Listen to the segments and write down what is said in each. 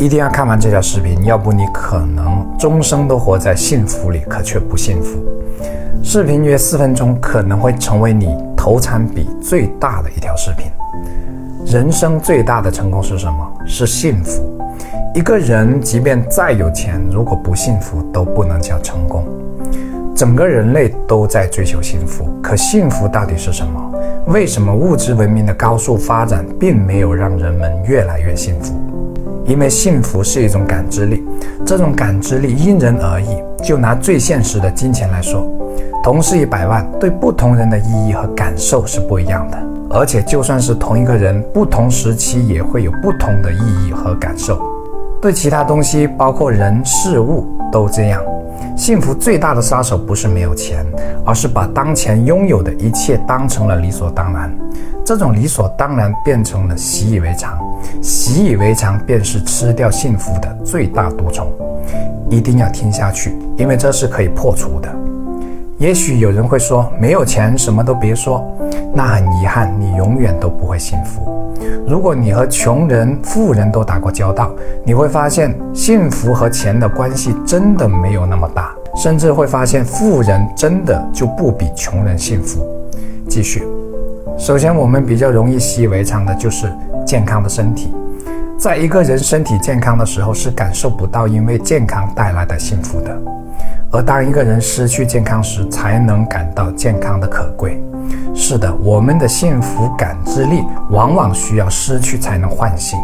一定要看完这条视频，要不你可能终生都活在幸福里，可却不幸福。视频约四分钟，可能会成为你投产比最大的一条视频。人生最大的成功是什么？是幸福。一个人即便再有钱，如果不幸福，都不能叫成功。整个人类都在追求幸福，可幸福到底是什么？为什么物质文明的高速发展并没有让人们越来越幸福？因为幸福是一种感知力，这种感知力因人而异。就拿最现实的金钱来说，同是一百万，对不同人的意义和感受是不一样的。而且，就算是同一个人，不同时期也会有不同的意义和感受。对其他东西，包括人事物，都这样。幸福最大的杀手不是没有钱，而是把当前拥有的一切当成了理所当然。这种理所当然变成了习以为常，习以为常便是吃掉幸福的最大毒虫。一定要听下去，因为这是可以破除的。也许有人会说，没有钱什么都别说，那很遗憾，你永远都不会幸福。如果你和穷人、富人都打过交道，你会发现幸福和钱的关系真的没有那么大，甚至会发现富人真的就不比穷人幸福。继续，首先我们比较容易习以为常的就是健康的身体，在一个人身体健康的时候是感受不到因为健康带来的幸福的，而当一个人失去健康时，才能感到健康的可贵。是的，我们的幸福感知力往往需要失去才能唤醒。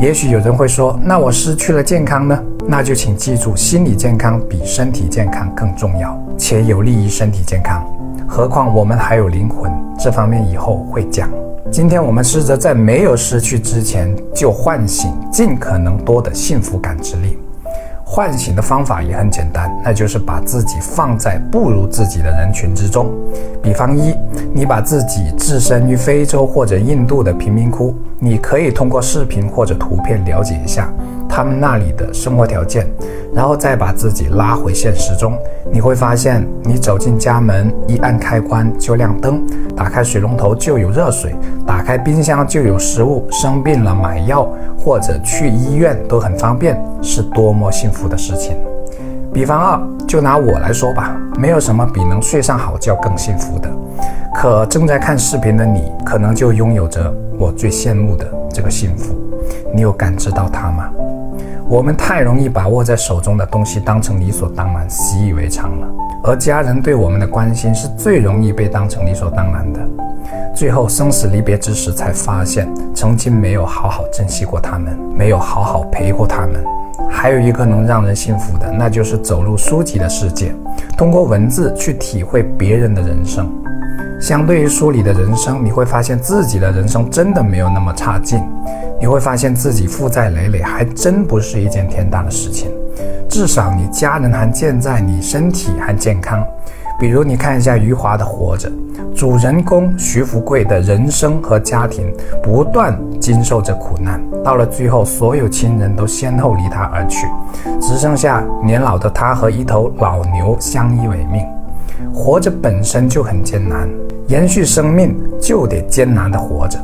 也许有人会说，那我失去了健康呢？那就请记住，心理健康比身体健康更重要，且有利于身体健康。何况我们还有灵魂，这方面以后会讲。今天我们试着在没有失去之前，就唤醒尽可能多的幸福感知力。唤醒的方法也很简单，那就是把自己放在不如自己的人群之中。比方一，你把自己置身于非洲或者印度的贫民窟，你可以通过视频或者图片了解一下。他们那里的生活条件，然后再把自己拉回现实中，你会发现，你走进家门，一按开关就亮灯，打开水龙头就有热水，打开冰箱就有食物，生病了买药或者去医院都很方便，是多么幸福的事情。比方二，就拿我来说吧，没有什么比能睡上好觉更幸福的。可正在看视频的你，可能就拥有着我最羡慕的这个幸福，你有感知到它吗？我们太容易把握在手中的东西当成理所当然、习以为常了，而家人对我们的关心是最容易被当成理所当然的。最后生死离别之时，才发现曾经没有好好珍惜过他们，没有好好陪过他们。还有一个能让人幸福的，那就是走入书籍的世界，通过文字去体会别人的人生。相对于书里的人生，你会发现自己的人生真的没有那么差劲。你会发现自己负债累累，还真不是一件天大的事情。至少你家人还健在，你身体还健康。比如你看一下余华的《活着》，主人公徐福贵的人生和家庭不断经受着苦难，到了最后，所有亲人都先后离他而去，只剩下年老的他和一头老牛相依为命。活着本身就很艰难，延续生命就得艰难的活着。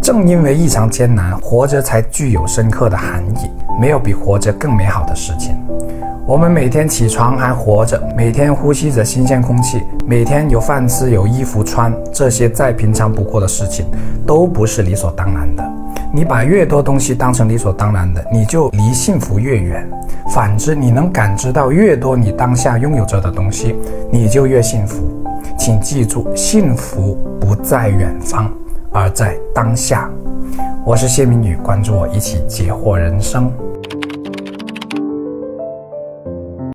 正因为异常艰难，活着才具有深刻的含义。没有比活着更美好的事情。我们每天起床还活着，每天呼吸着新鲜空气，每天有饭吃、有衣服穿，这些再平常不过的事情，都不是理所当然的。你把越多东西当成理所当然的，你就离幸福越远。反之，你能感知到越多你当下拥有着的东西，你就越幸福。请记住，幸福不在远方。而在当下，我是谢明宇，关注我，一起解惑人生。